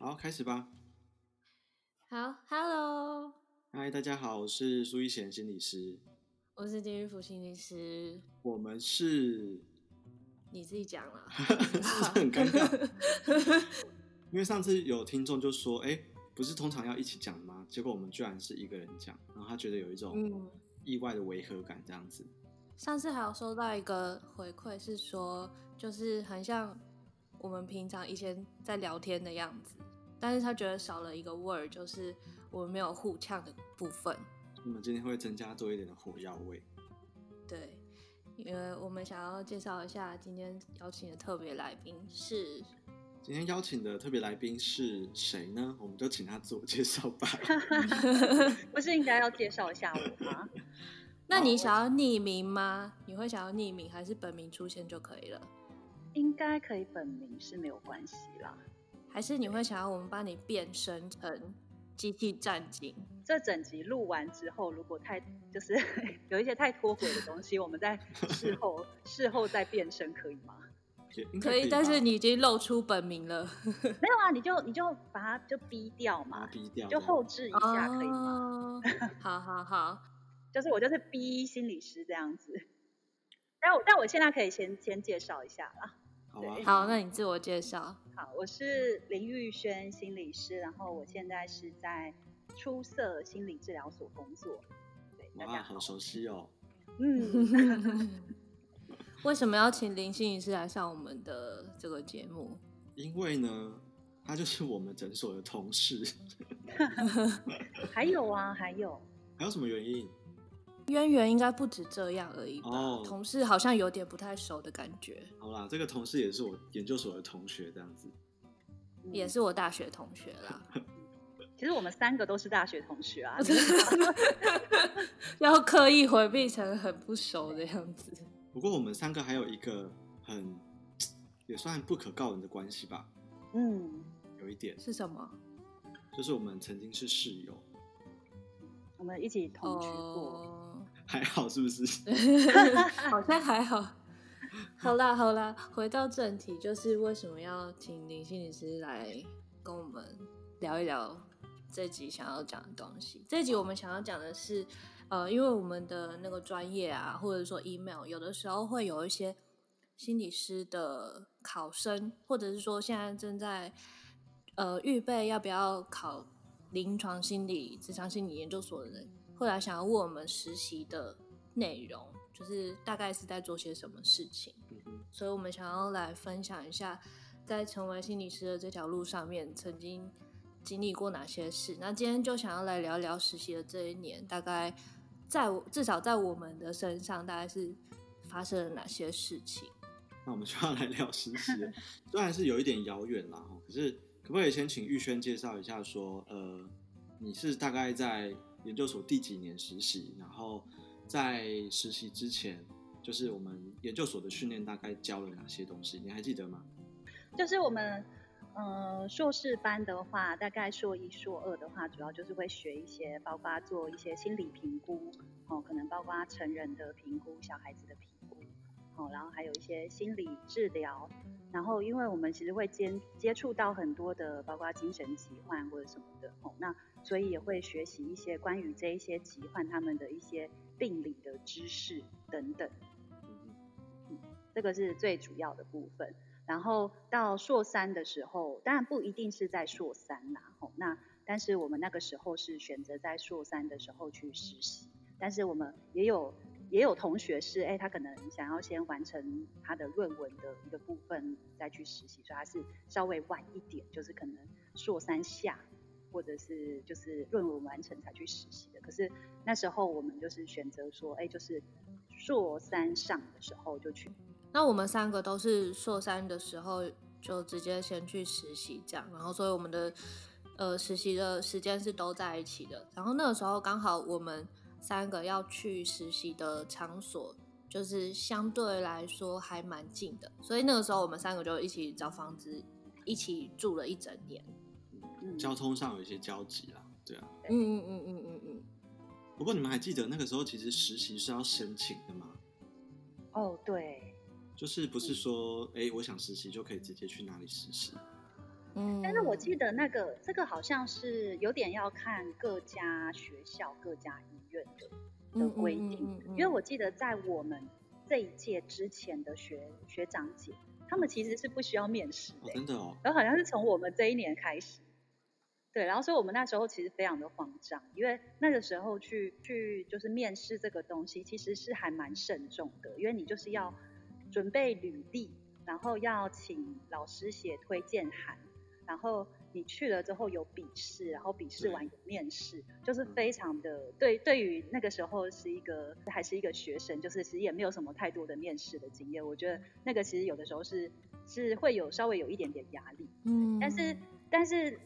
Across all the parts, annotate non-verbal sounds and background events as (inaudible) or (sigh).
好，开始吧。好，Hello，嗨，大家好，我是苏一贤心理师，我是丁玉福心理师，我们是，你自己讲了，(laughs) 是不是很尴尬？(laughs) 因为上次有听众就说，哎，不是通常要一起讲吗？结果我们居然是一个人讲，然后他觉得有一种意外的违和感，这样子。嗯、上次还有收到一个回馈，是说就是很像我们平常以前在聊天的样子。但是他觉得少了一个 word，就是我们没有互呛的部分。我们今天会增加多一点的火药味。对，因为我们想要介绍一下今天邀请的特别来宾是。今天邀请的特别来宾是谁呢？我们就请他自我介绍吧。(laughs) (laughs) 不是应该要介绍一下我吗？(laughs) 那你想要匿名吗？你会想要匿名，还是本名出现就可以了？应该可以，本名是没有关系啦。还是你会想要我们帮你变身成机器战警？这整集录完之后，如果太就是 (laughs) 有一些太脱轨的东西，我们在事后 (laughs) 事后再变身可以吗？可以，但是你已经露出本名了。没有啊，你就你就把它就逼掉嘛，逼掉，就后置一下可以吗？好好好，(laughs) 就是我就是逼心理师这样子。但我但我现在可以先先介绍一下啦。好啊，好，那你自我介绍。好，我是林玉轩心理师，然后我现在是在出色心理治疗所工作。对，大家好熟悉哦。嗯。(laughs) (laughs) 为什么要请林心理师来上我们的这个节目？因为呢，他就是我们诊所的同事。(laughs) 还有啊，还有。还有什么原因？渊源应该不止这样而已吧？Oh, 同事好像有点不太熟的感觉。好啦，这个同事也是我研究所的同学，这样子，也是我大学同学啦。(laughs) 其实我们三个都是大学同学啊，(laughs) 要刻意回避成很不熟的样子。不过我们三个还有一个很 (tsk) 也算不可告人的关系吧？嗯，有一点是什么？就是我们曾经是室友，我们一起同居过。Oh... 还好是不是？(laughs) 好像还好。(laughs) 好啦好啦，回到正题，就是为什么要请林心理师来跟我们聊一聊这集想要讲的东西？这集我们想要讲的是，呃，因为我们的那个专业啊，或者说 email，有的时候会有一些心理师的考生，或者是说现在正在呃预备要不要考临床心理、职场心理研究所的人。后来想要问我们实习的内容，就是大概是在做些什么事情，所以我们想要来分享一下，在成为心理师的这条路上面，曾经经历过哪些事。那今天就想要来聊聊实习的这一年，大概在至少在我们的身上，大概是发生了哪些事情。那我们就要来聊实习，虽然是有一点遥远啦，可是可不可以先请玉轩介绍一下说，说呃，你是大概在。研究所第几年实习？然后在实习之前，就是我们研究所的训练大概教了哪些东西？你还记得吗？就是我们呃硕士班的话，大概硕一、硕二的话，主要就是会学一些，包括做一些心理评估，哦，可能包括成人的评估、小孩子的评估，哦，然后还有一些心理治疗。然后，因为我们其实会接接触到很多的，包括精神疾患或者什么的，哦，那所以也会学习一些关于这一些疾患他们的一些病理的知识等等。嗯，这个是最主要的部分。然后到硕三的时候，当然不一定是在硕三啦，哦，那但是我们那个时候是选择在硕三的时候去实习，但是我们也有。也有同学是，哎、他可能想要先完成他的论文的一个部分再去实习，所以他是稍微晚一点，就是可能硕三下，或者是就是论文完成才去实习的。可是那时候我们就是选择说，哎、就是硕三上的时候就去。那我们三个都是硕三的时候就直接先去实习，这样，然后所以我们的呃实习的时间是都在一起的。然后那个时候刚好我们。三个要去实习的场所，就是相对来说还蛮近的，所以那个时候我们三个就一起找房子，一起住了一整年。嗯，交通上有一些交集啦，对啊。嗯嗯嗯嗯嗯嗯。不过你们还记得那个时候其实实习是要申请的吗？哦，对。就是不是说，哎、欸，我想实习就可以直接去哪里实习？嗯，但是我记得那个这个好像是有点要看各家学校、各家医院的的规定，嗯嗯嗯嗯、因为我记得在我们这一届之前的学学长姐，他们其实是不需要面试的、欸哦，真的哦。然后好像是从我们这一年开始，对，然后所以我们那时候其实非常的慌张，因为那个时候去去就是面试这个东西，其实是还蛮慎重的，因为你就是要准备履历，然后要请老师写推荐函，然后。你去了之后有笔试，然后笔试完有面试，就是非常的对。对于那个时候是一个还是一个学生，就是其实也没有什么太多的面试的经验。我觉得那个其实有的时候是是会有稍微有一点点压力。嗯，但是但是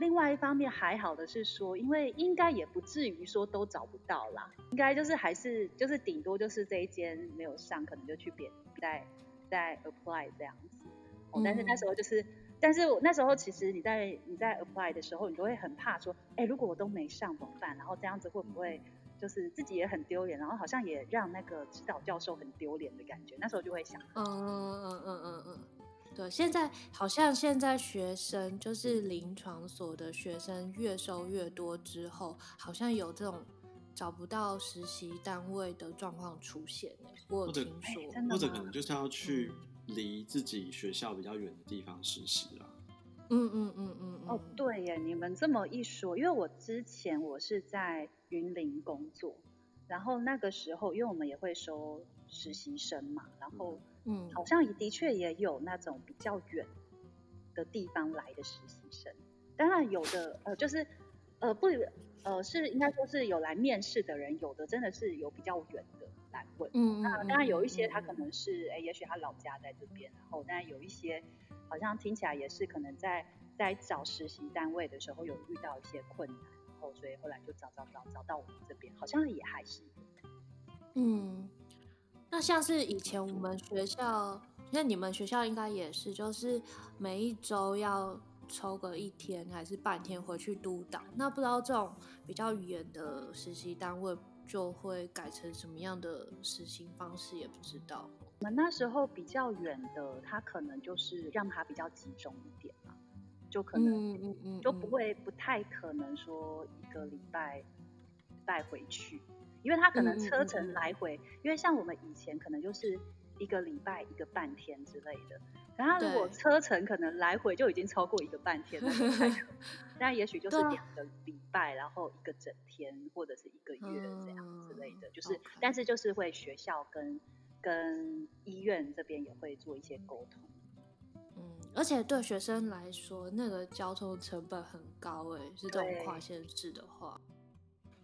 另外一方面还好的是说，因为应该也不至于说都找不到啦，应该就是还是就是顶多就是这一间没有上，可能就去别再再 apply 这样子。哦，但是那时候就是。但是我那时候其实你在你在 apply 的时候，你都会很怕说，哎、欸，如果我都没上怎么办？然后这样子会不会就是自己也很丢脸，然后好像也让那个指导教授很丢脸的感觉？那时候就会想，嗯嗯嗯嗯嗯嗯，对，现在好像现在学生就是临床所的学生越收越多之后，好像有这种找不到实习单位的状况出现，我有听说，或者可能就是要去。离自己学校比较远的地方实习啦。嗯嗯嗯嗯哦，对耶，你们这么一说，因为我之前我是在云林工作，然后那个时候因为我们也会收实习生嘛，然后嗯，好像也的确也有那种比较远的地方来的实习生，当然有的呃就是呃不呃是应该说是有来面试的人，有的真的是有比较远的。来问，嗯，那当然有一些他可能是，哎、嗯，也许他老家在这边，然后，但有一些好像听起来也是可能在在找实习单位的时候有遇到一些困难，然后所以后来就找找找找到我们这边，好像也还是，嗯，那像是以前我们学校，那你们学校应该也是，就是每一周要抽个一天还是半天回去督导，那不知道这种比较远的实习单位。就会改成什么样的实行方式也不知道。我们那时候比较远的，他可能就是让他比较集中一点嘛，就可能嗯嗯就不会不太可能说一个礼拜带回去，因为他可能车程来回，嗯嗯嗯，因为像我们以前可能就是一个礼拜一个半天之类的。然后如果车程可能来回就已经超过一个半天了，(laughs) 那也许就是两个礼拜，然后一个整天或者是一个月这样之类的，嗯、就是，okay. 但是就是会学校跟跟医院这边也会做一些沟通。嗯，而且对学生来说，那个交通成本很高诶，是这种跨县市的话。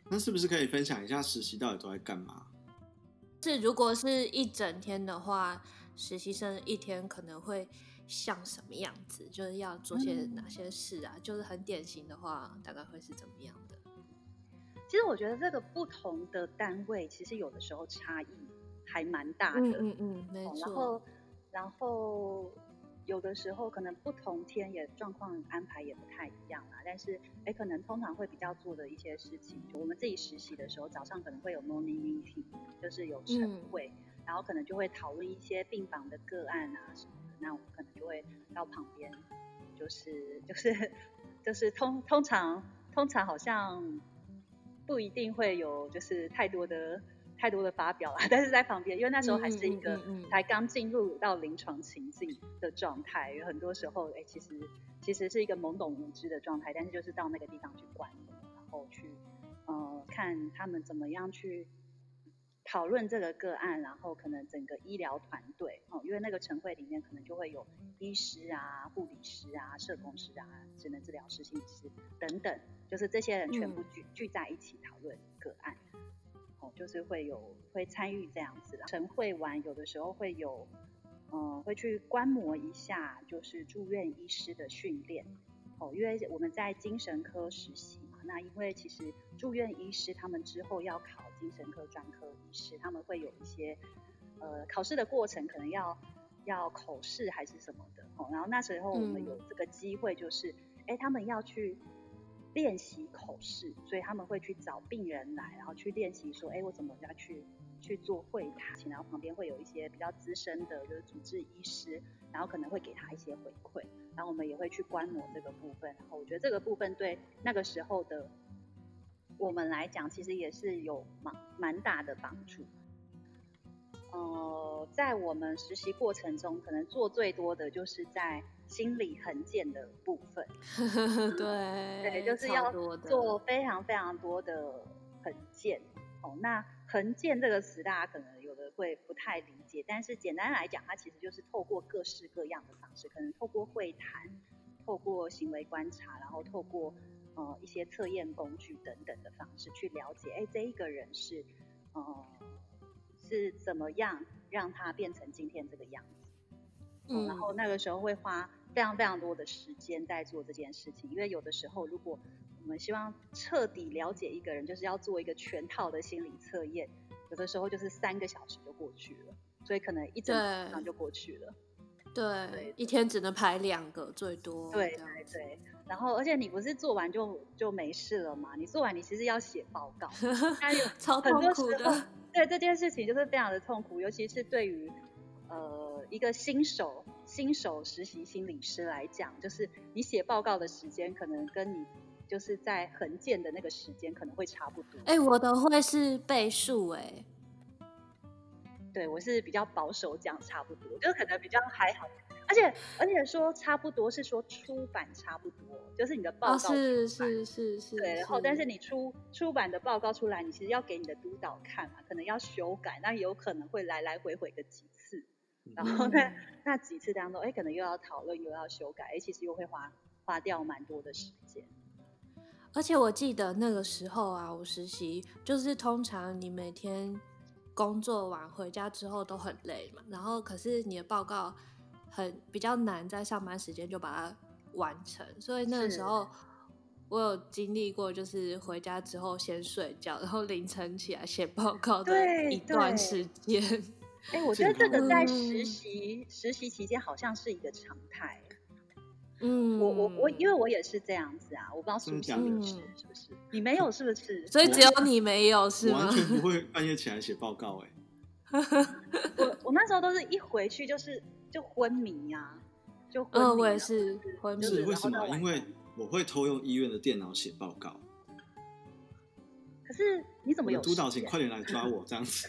那是不是可以分享一下实习到底都在干嘛？是如果是一整天的话。实习生一天可能会像什么样子？就是要做些哪些事啊？嗯、就是很典型的话，大概会是怎么样的？其实我觉得这个不同的单位，其实有的时候差异还蛮大的。嗯嗯，没错。然后，然后有的时候可能不同天也状况安排也不太一样啦。但是，哎，可能通常会比较做的一些事情，就我们自己实习的时候，早上可能会有 morning meeting，就是有晨会。嗯然后可能就会讨论一些病房的个案啊什么的，那我们可能就会到旁边，就是就是 (laughs) 就是通通常通常好像不一定会有就是太多的太多的发表了，(laughs) 但是在旁边，因为那时候还是一个才刚进入到临床情境的状态，有很多时候哎其实其实是一个懵懂无知的状态，但是就是到那个地方去观摩，然后去呃看他们怎么样去。讨论这个个案，然后可能整个医疗团队，哦，因为那个晨会里面可能就会有医师啊、护理师啊、社工师啊、职能治疗师、心理师等等，就是这些人全部聚、嗯、聚在一起讨论个案，哦，就是会有会参与这样子的晨会完，有的时候会有，嗯、呃，会去观摩一下，就是住院医师的训练，哦，因为我们在精神科实习嘛，那因为其实住院医师他们之后要考。精神科专科医师，他们会有一些呃考试的过程，可能要要口试还是什么的哦。然后那时候我们有这个机会，就是哎、嗯，他们要去练习口试，所以他们会去找病人来，然后去练习说，哎，我怎么要去去做会谈，然后旁边会有一些比较资深的，就是主治医师，然后可能会给他一些回馈，然后我们也会去观摩这个部分。然后我觉得这个部分对那个时候的我们来讲，其实也是有蛮蛮大的帮助。呃，在我们实习过程中，可能做最多的就是在心理横件的部分。(laughs) 对，(laughs) 对，就是要做非常非常多的横件。哦，那横件这个词，大家可能有的会不太理解，但是简单来讲，它其实就是透过各式各样的方式，可能透过会谈，透过行为观察，然后透过呃一些测验工具等等的方式去了解，哎，这一个人是呃是怎么样让他变成今天这个样子。嗯，然后那个时候会花非常非常多的时间在做这件事情，因为有的时候如果我们希望彻底了解一个人，就是要做一个全套的心理测验。有的时候就是三个小时就过去了，所以可能一整晚上就过去了。对，一天只能排两个最多。对对对。然后，而且你不是做完就就没事了嘛？你做完你其实要写报告，(laughs) 超痛苦的。对这件事情就是非常的痛苦，尤其是对于呃一个新手新手实习心理师来讲，就是你写报告的时间可能跟你。就是在横建的那个时间可能会差不多。哎、欸，我的会是倍数哎。对，我是比较保守讲差不多，就可能比较还好。而且而且说差不多是说出版差不多，就是你的报告、哦、是是是是。对，然后但是你出出版的报告出来，你其实要给你的督导看嘛，可能要修改，那有可能会来来回回个几次，然后那、嗯、那几次当中，哎，可能又要讨论又要修改，哎，其实又会花花掉蛮多的时间。而且我记得那个时候啊，我实习就是通常你每天工作完回家之后都很累嘛，然后可是你的报告很比较难在上班时间就把它完成，所以那个时候我有经历过，就是回家之后先睡觉，然后凌晨起来写报告的一段时间。哎、欸，我觉得这个在实习、嗯、实习期间好像是一个常态。嗯，我我我，因为我也是这样子啊，我不知道是不是你是是不是？你没有是不是？所以只有你没有是吗？完全不会半夜起来写报告哎、(laughs) 欸。我我那时候都是一回去就是就昏迷呀、啊，就昏迷、啊。我也是昏迷。是为什么？因为我会偷用医院的电脑写报告。可是你怎么有？督导，请快点来抓我这样子。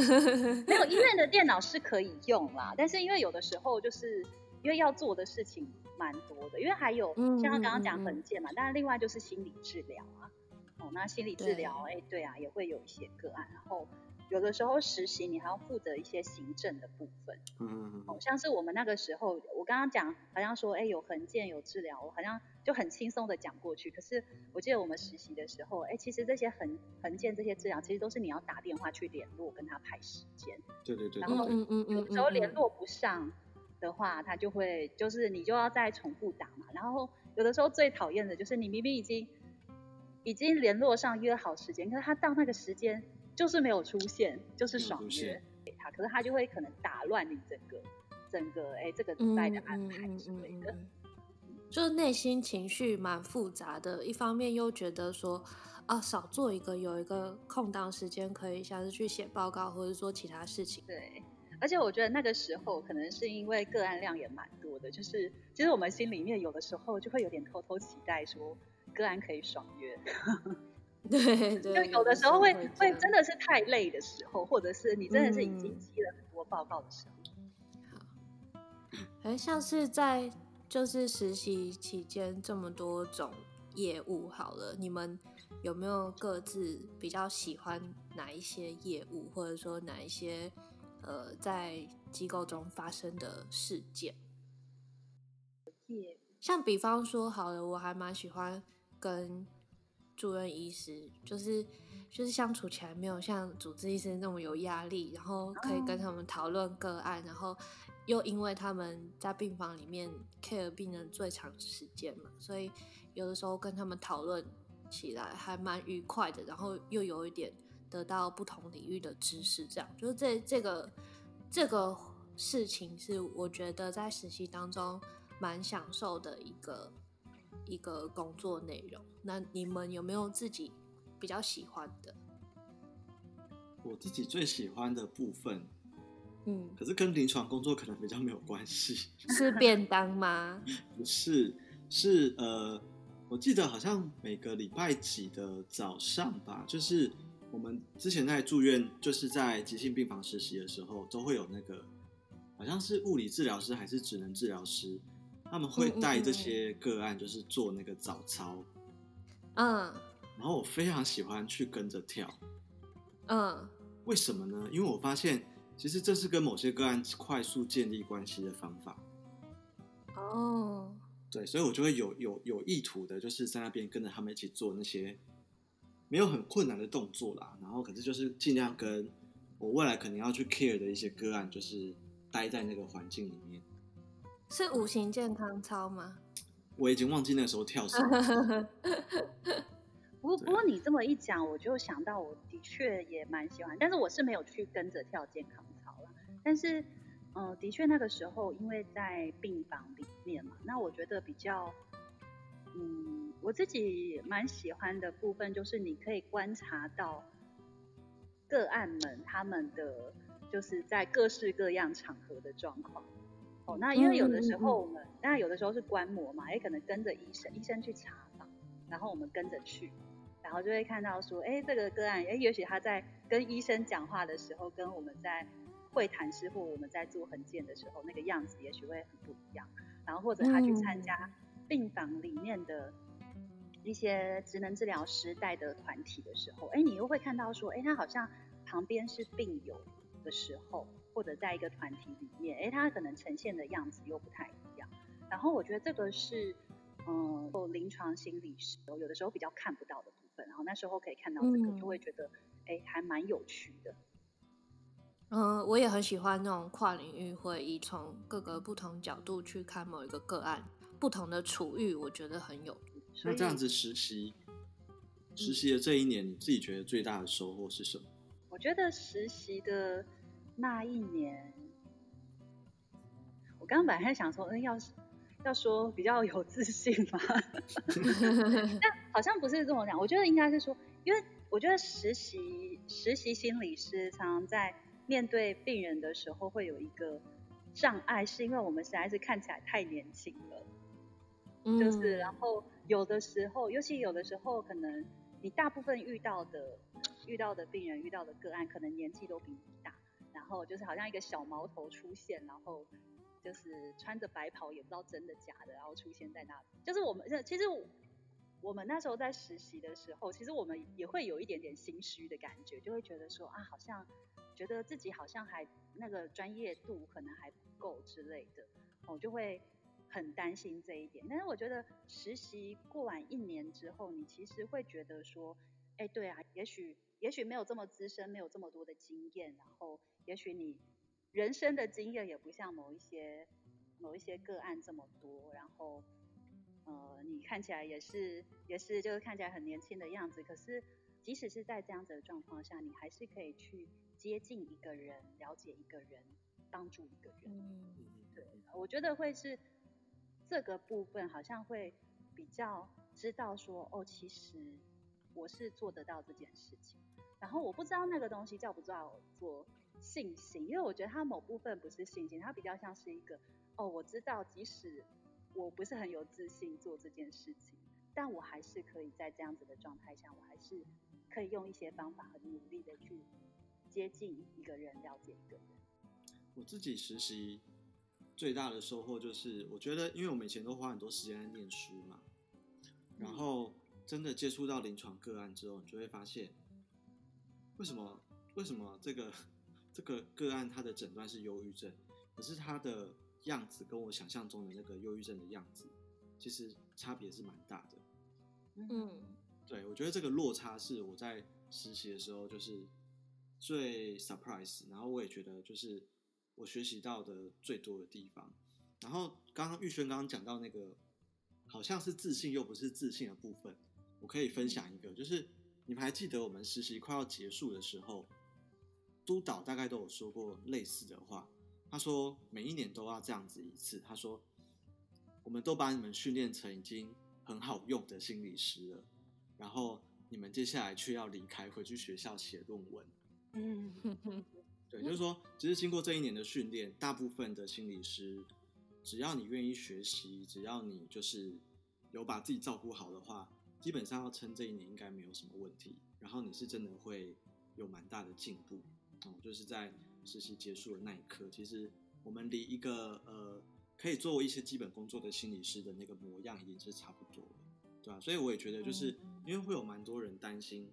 (laughs) 没有医院的电脑是可以用啦，但是因为有的时候就是因为要做的事情。蛮多的，因为还有像他刚刚讲文件嘛，但是另外就是心理治疗啊，哦，那心理治疗，哎，对啊，也会有一些个案，然后有的时候实习你还要负责一些行政的部分，嗯嗯，哦，像是我们那个时候，我刚刚讲好像说，哎，有横件有治疗，我好像就很轻松的讲过去，可是我记得我们实习的时候，哎，其实这些横横件这些治疗，其实都是你要打电话去联络跟他排时间，对对对，然后嗯嗯嗯，有时候联络不上。的话，他就会就是你就要再重复打嘛，然后有的时候最讨厌的就是你明明已经已经联络上约好时间，可是他到那个时间就是没有出现，就是爽约给他，可是他就会可能打乱你整个整个哎这个礼拜的安排之类的，就是内心情绪蛮复杂的，一方面又觉得说啊少做一个有一个空档时间可以像是去写报告或者说其他事情，对。而且我觉得那个时候可能是因为个案量也蛮多的，就是其实我们心里面有的时候就会有点偷偷期待说个案可以爽约，对 (laughs) 对，就有的时候会会，会真的是太累的时候，或者是你真的是已经积了很多报告的时候。好，哎，像是在就是实习期间这么多种业务，好了，你们有没有各自比较喜欢哪一些业务，或者说哪一些？呃，在机构中发生的事件，像比方说，好了，我还蛮喜欢跟住院医师，就是就是相处起来没有像主治医生那么有压力，然后可以跟他们讨论个案，然后又因为他们在病房里面 care 病人最长时间嘛，所以有的时候跟他们讨论起来还蛮愉快的，然后又有一点。得到不同领域的知识，这样就是这这个这个事情是我觉得在实习当中蛮享受的一个一个工作内容。那你们有没有自己比较喜欢的？我自己最喜欢的部分，嗯，可是跟临床工作可能比较没有关系。(laughs) 是便当吗？不是，是呃，我记得好像每个礼拜几的早上吧，就是我们之前在住院，就是在急性病房实习的时候，都会有那个，好像是物理治疗师还是职能治疗师，他们会带这些个案，就是做那个早操。嗯。然后我非常喜欢去跟着跳。嗯。为什么呢？因为我发现，其实这是跟某些个案快速建立关系的方法。哦，对，所以我就会有有有意图的，就是在那边跟着他们一起做那些没有很困难的动作啦。然后，可是就是尽量跟我未来可能要去 care 的一些个案，就是待在那个环境里面。是五行健康操吗？我已经忘记那时候跳什么。(laughs) 不过，不过你这么一讲，我就想到，我的确也蛮喜欢，但是我是没有去跟着跳健康操了。但是，嗯、呃，的确那个时候，因为在病房里面嘛，那我觉得比较，嗯，我自己蛮喜欢的部分就是你可以观察到个案们他们的就是在各式各样场合的状况。哦，那因为有的时候我们，当然有的时候是观摩嘛，也可能跟着医生，医生去查房，然后我们跟着去。然后就会看到说，哎，这个个案，哎，也许他在跟医生讲话的时候，跟我们在会谈时或我们在做横件的时候，那个样子也许会很不一样。然后或者他去参加病房里面的一些职能治疗师带的团体的时候，哎，你又会看到说，哎，他好像旁边是病友的时候，或者在一个团体里面，哎，他可能呈现的样子又不太一样。然后我觉得这个是，嗯，做临床心理师有的时候比较看不到的部分。然后那时候可以看到这个，嗯、就会觉得哎，还蛮有趣的。嗯，我也很喜欢那种跨领域会议，从各个不同角度去看某一个个案，不同的处遇，我觉得很有趣。那这样子实习，实习的这一年，你自己觉得最大的收获是什么？我觉得实习的那一年，我刚刚本来还想说，嗯，要是。要说比较有自信嘛，(laughs) (laughs) 但好像不是这么讲。我觉得应该是说，因为我觉得实习实习心理师常常在面对病人的时候会有一个障碍，是因为我们实在是看起来太年轻了。嗯，就是然后有的时候，尤其有的时候，可能你大部分遇到的遇到的病人遇到的个案，可能年纪都比你大，然后就是好像一个小毛头出现，然后。就是穿着白袍，也不知道真的假的，然后出现在那里。就是我们，其实我们那时候在实习的时候，其实我们也会有一点点心虚的感觉，就会觉得说啊，好像觉得自己好像还那个专业度可能还不够之类的，我就会很担心这一点。但是我觉得实习过完一年之后，你其实会觉得说，哎，对啊，也许也许没有这么资深，没有这么多的经验，然后也许你。人生的经验也不像某一些某一些个案这么多，然后，呃，你看起来也是也是就是看起来很年轻的样子，可是即使是在这样子的状况下，你还是可以去接近一个人，了解一个人，帮助一个人。嗯，对，我觉得会是这个部分好像会比较知道说，哦，其实我是做得到这件事情，然后我不知道那个东西叫不叫做。信心，因为我觉得它某部分不是信心，它比较像是一个哦，我知道即使我不是很有自信做这件事情，但我还是可以在这样子的状态下，我还是可以用一些方法很努力的去接近一个人，了解一个人。我自己实习最大的收获就是，我觉得因为我们以前都花很多时间在念书嘛，然后真的接触到临床个案之后，你就会发现为什么为什么这个。这个个案他的诊断是忧郁症，可是他的样子跟我想象中的那个忧郁症的样子，其实差别是蛮大的。嗯，对，我觉得这个落差是我在实习的时候就是最 surprise，然后我也觉得就是我学习到的最多的地方。然后刚刚玉轩刚刚讲到那个好像是自信又不是自信的部分，我可以分享一个，就是你们还记得我们实习快要结束的时候，督导大概都有说过类似的话，他说每一年都要这样子一次。他说，我们都把你们训练成已经很好用的心理师了，然后你们接下来却要离开，回去学校写论文。嗯，(laughs) 对，就是说，其实经过这一年的训练，大部分的心理师，只要你愿意学习，只要你就是有把自己照顾好的话，基本上要撑这一年应该没有什么问题。然后你是真的会有蛮大的进步，哦，就是在实习结束的那一刻，其实我们离一个呃可以做一些基本工作的心理师的那个模样已经是差不多了，对吧？所以我也觉得，就是因为会有蛮多人担心，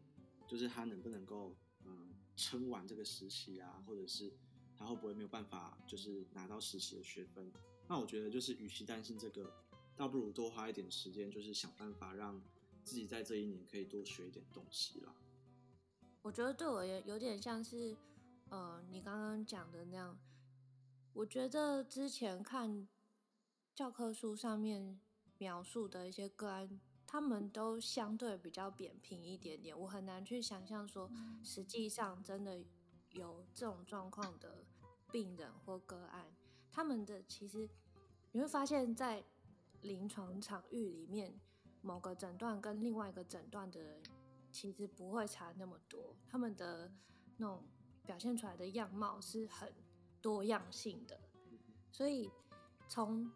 就是他能不能够嗯撑完这个实习啊，或者是他会不会没有办法就是拿到实习的学分。那我觉得就是与其担心这个，倒不如多花一点时间，就是想办法让。自己在这一年可以多学一点东西啦。我觉得对我也有点像是，呃，你刚刚讲的那样。我觉得之前看教科书上面描述的一些个案，他们都相对比较扁平一点点。我很难去想象说，实际上真的有这种状况的病人或个案，他们的其实你会发现在临床场域里面。某个诊断跟另外一个诊断的人，其实不会差那么多。他们的那种表现出来的样貌是很多样性的，所以从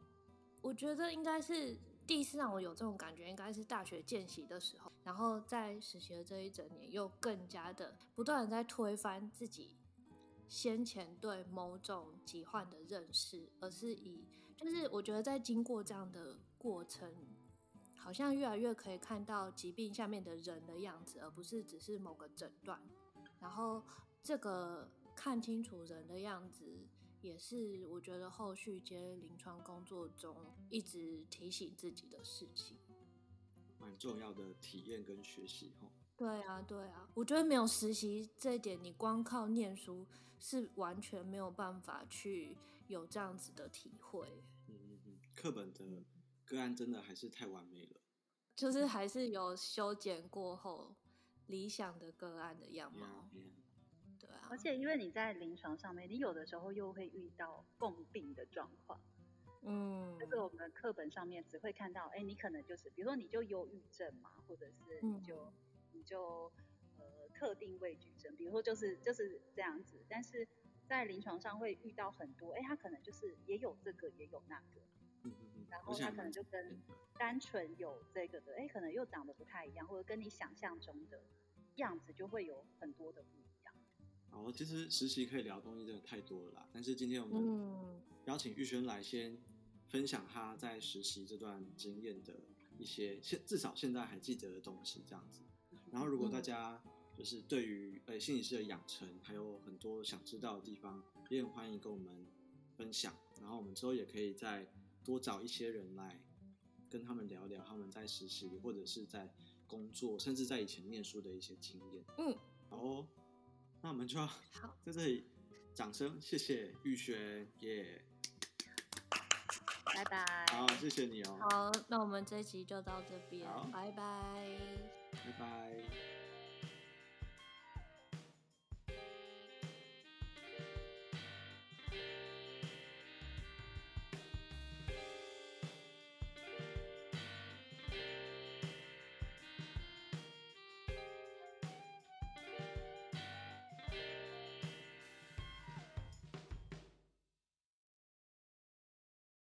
我觉得应该是第一次让我有这种感觉，应该是大学见习的时候，然后在实习的这一整年，又更加的不断的在推翻自己先前对某种疾患的认识，而是以就是我觉得在经过这样的过程。好像越来越可以看到疾病下面的人的样子，而不是只是某个诊断。然后这个看清楚人的样子，也是我觉得后续接临床工作中一直提醒自己的事情，蛮重要的体验跟学习。对啊，对啊，我觉得没有实习这一点，你光靠念书是完全没有办法去有这样子的体会。嗯嗯嗯，课本的。个案真的还是太完美了，就是还是有修剪过后理想的个案的样貌。Yeah, yeah. 对啊，而且因为你在临床上面，你有的时候又会遇到共病的状况。嗯，就是我们课本上面只会看到，哎，你可能就是，比如说你就忧郁症嘛，或者是你就、嗯、你就呃特定畏惧症，比如说就是就是这样子。但是在临床上会遇到很多，哎，他可能就是也有这个，也有那个。然后他可能就跟单纯有这个的，哎，可能又长得不太一样，或者跟你想象中的样子就会有很多的不一样。好，其实实习可以聊的东西真的太多了啦，但是今天我们邀请玉轩来先分享他在实习这段经验的一些现至少现在还记得的东西，这样子。然后如果大家就是对于呃心理师的养成还有很多想知道的地方，也很欢迎跟我们分享。然后我们之后也可以在。多找一些人来跟他们聊聊他们在实习或者是在工作，甚至在以前念书的一些经验。嗯，好哦，那我们就要 (laughs) 在这里掌声谢谢玉轩耶，拜拜。好，谢谢你哦。好，那我们这一集就到这边，好，拜拜，拜拜。